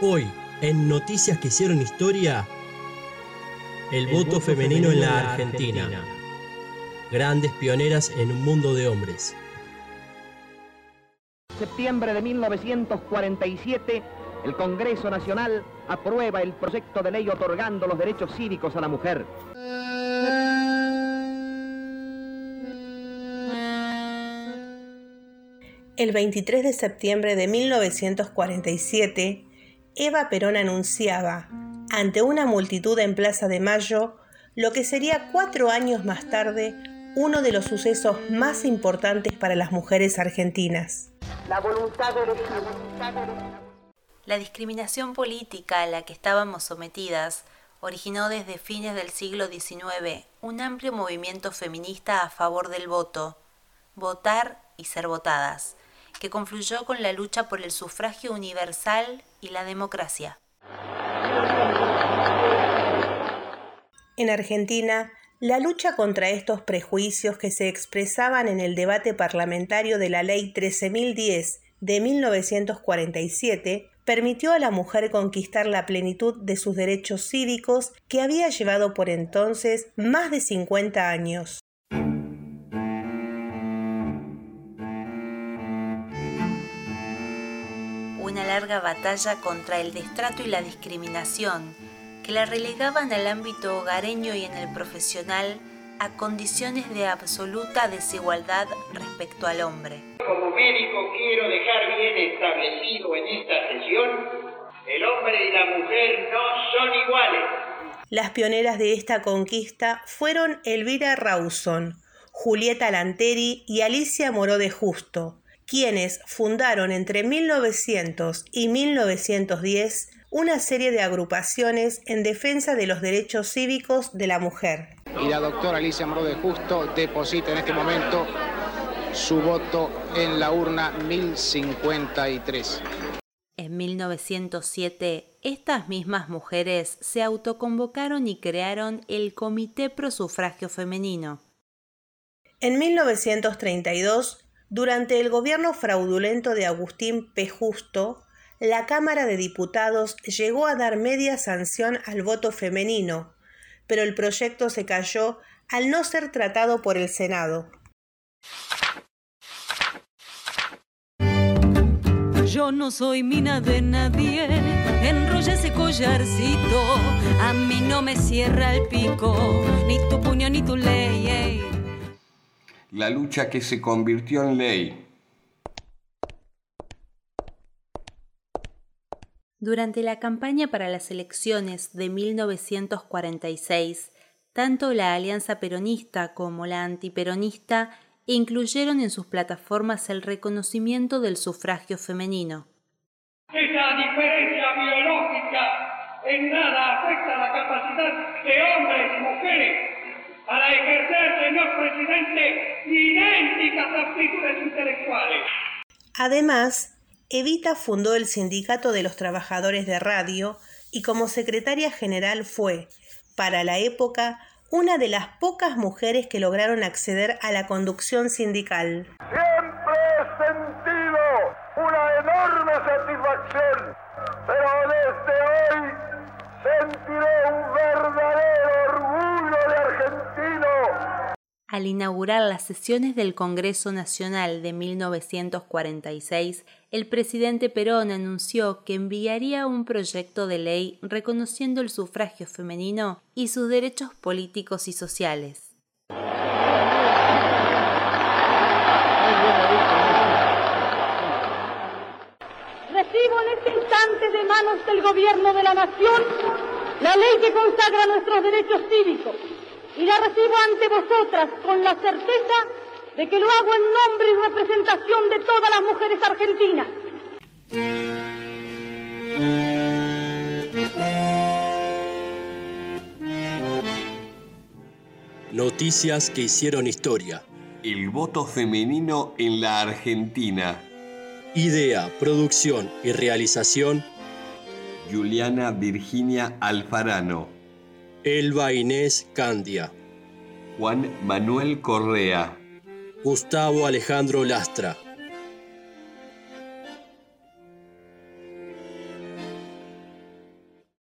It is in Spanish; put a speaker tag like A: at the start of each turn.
A: Hoy, en Noticias que hicieron historia, el, voto, femenino, en la Argentina. Grandes pioneras en un mundo de hombres.
B: Septiembre de 1947, el Congreso Nacional aprueba el proyecto de ley otorgando los derechos cívicos a la mujer.
C: El 23 de septiembre de 1947, Eva Perón anunciaba, ante una multitud en Plaza de Mayo, lo que sería cuatro años más tarde uno de los sucesos más importantes para las mujeres argentinas.
D: La voluntad de
E: La discriminación política a la que estábamos sometidas originó desde fines del siglo XIX un amplio movimiento feminista a favor del voto, votar y ser votadas que confluyó con la lucha por el sufragio universal y la democracia.
C: En Argentina, la lucha contra estos prejuicios que se expresaban en el debate parlamentario de la Ley 13.010 de 1947 permitió a la mujer conquistar la plenitud de sus derechos cívicos que había llevado por entonces más de 50 años.
E: Larga batalla contra el destrato y la discriminación que la relegaban al ámbito hogareño y en el profesional a condiciones de absoluta desigualdad respecto al hombre.
F: Como médico quiero dejar bien establecido en esta sesión, el hombre y la mujer no son iguales.
C: Las pioneras de esta conquista fueron Elvira Rawson, Julieta Lanteri y Alicia Moró de Justo, quienes fundaron entre 1900 y 1910 una serie de agrupaciones en defensa de los derechos cívicos de la mujer.
G: Y la doctora Alicia Moro de Justo deposita en este momento su voto en la urna 1053.
E: En 1907, estas mismas mujeres se autoconvocaron y crearon el Comité Pro Sufragio Femenino.
C: En 1932, durante el gobierno fraudulento de Agustín P. Justo, la Cámara de Diputados llegó a dar media sanción al voto femenino, pero el proyecto se cayó al no ser tratado por el Senado.
H: Yo no soy mina de nadie, enrolla ese collarcito, a mí no me cierra el pico, ni tu puño ni tu ley
I: la lucha que se convirtió en ley.
E: Durante la campaña para las elecciones de 1946, tanto la Alianza Peronista como la Antiperonista incluyeron en sus plataformas el reconocimiento del sufragio femenino.
F: Esa diferencia biológica en nada afecta la capacidad de hombres y mujeres para ejercer, señor presidente, idénticas aptitudes intelectuales.
C: Además, Evita fundó el Sindicato de los Trabajadores de Radio y como secretaria general fue, para la época, una de las pocas mujeres que lograron acceder a la conducción sindical.
J: Siempre he sentido una enorme satisfacción, pero desde hoy sentiré
E: al inaugurar las sesiones del Congreso Nacional de 1946, el presidente Perón anunció que enviaría un proyecto de ley reconociendo el sufragio femenino y sus derechos políticos y sociales.
D: Recibo en este instante de manos del Gobierno de la Nación la ley que consagra nuestros derechos cívicos y la recibo ante vosotras con la certeza de que lo hago en nombre y representación de todas las mujeres argentinas.
A: Noticias que hicieron historia.
I: El voto femenino en la Argentina.
A: Idea, producción y realización.
I: Juliana Virginia Alfarano.
A: Elba Inés Candia.
I: Juan Manuel Correa.
A: Gustavo Alejandro Lastra.